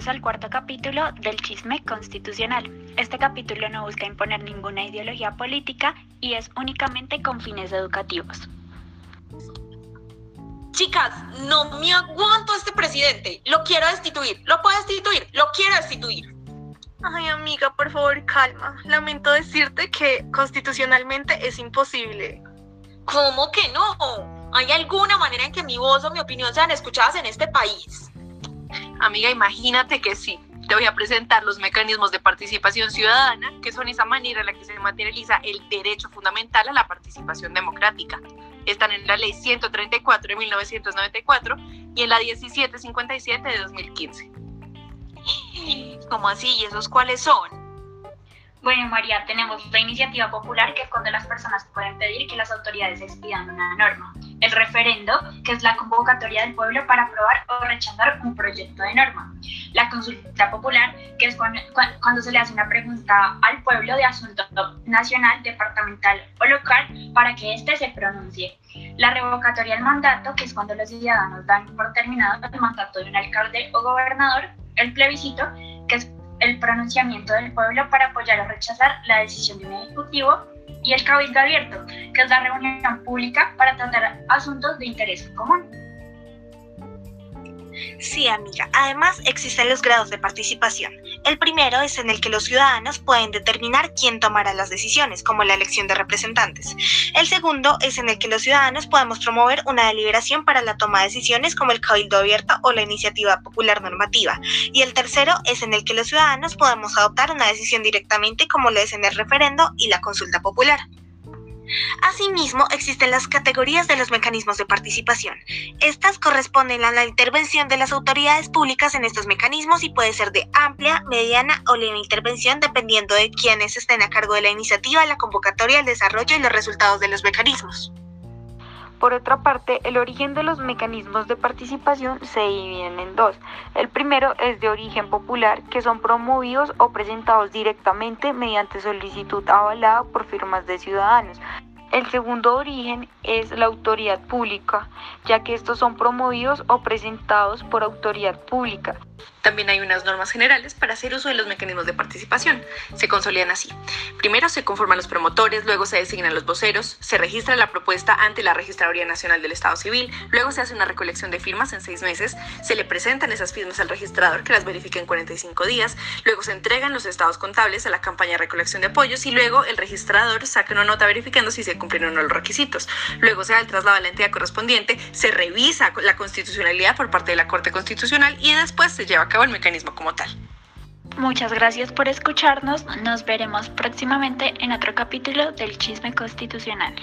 Bienvenidos al cuarto capítulo del Chisme Constitucional. Este capítulo no busca imponer ninguna ideología política y es únicamente con fines educativos. Chicas, no me aguanto a este presidente. Lo quiero destituir. Lo puedo destituir. Lo quiero destituir. Ay, amiga, por favor, calma. Lamento decirte que constitucionalmente es imposible. ¿Cómo que no? ¿Hay alguna manera en que mi voz o mi opinión sean escuchadas en este país? Amiga, imagínate que sí. Te voy a presentar los mecanismos de participación ciudadana, que son esa manera en la que se materializa el derecho fundamental a la participación democrática. Están en la Ley 134 de 1994 y en la 1757 de 2015. ¿Cómo así? ¿Y esos cuáles son? Bueno, María, tenemos la iniciativa popular, que es cuando las personas pueden pedir que las autoridades expidan una norma. El referendo, que es la convocatoria del pueblo para aprobar o rechazar un proyecto de norma. La consulta popular, que es cuando, cuando se le hace una pregunta al pueblo de asunto nacional, departamental o local para que éste se pronuncie. La revocatoria del mandato, que es cuando los ciudadanos dan por terminado el mandato de un alcalde o gobernador. El plebiscito, el pronunciamiento del pueblo para apoyar o rechazar la decisión de un ejecutivo y el cabildo abierto, que es la reunión pública para tratar asuntos de interés común. Sí, amiga. Además, existen los grados de participación. El primero es en el que los ciudadanos pueden determinar quién tomará las decisiones, como la elección de representantes. El segundo es en el que los ciudadanos podemos promover una deliberación para la toma de decisiones, como el cabildo abierto o la iniciativa popular normativa. Y el tercero es en el que los ciudadanos podemos adoptar una decisión directamente, como lo es en el referendo y la consulta popular. Asimismo, existen las categorías de los mecanismos de participación. Estas corresponden a la intervención de las autoridades públicas en estos mecanismos y puede ser de amplia, mediana o leve intervención dependiendo de quienes estén a cargo de la iniciativa, la convocatoria, el desarrollo y los resultados de los mecanismos. Por otra parte, el origen de los mecanismos de participación se dividen en dos. El primero es de origen popular, que son promovidos o presentados directamente mediante solicitud avalada por firmas de ciudadanos. El segundo origen es la autoridad pública, ya que estos son promovidos o presentados por autoridad pública. También hay unas normas generales para hacer uso de los mecanismos de participación. Se consolidan así. Primero se conforman los promotores, luego se designan los voceros, se registra la propuesta ante la Registraduría Nacional del Estado Civil, luego se hace una recolección de firmas en seis meses, se le presentan esas firmas al registrador que las verifica en 45 días, luego se entregan los estados contables a la campaña de recolección de apoyos y luego el registrador saca una nota verificando si se cumplieron los requisitos. Luego se da el traslado a la entidad correspondiente, se revisa la constitucionalidad por parte de la Corte Constitucional y después se lleva a cabo el mecanismo como tal. Muchas gracias por escucharnos. Nos veremos próximamente en otro capítulo del Chisme Constitucional.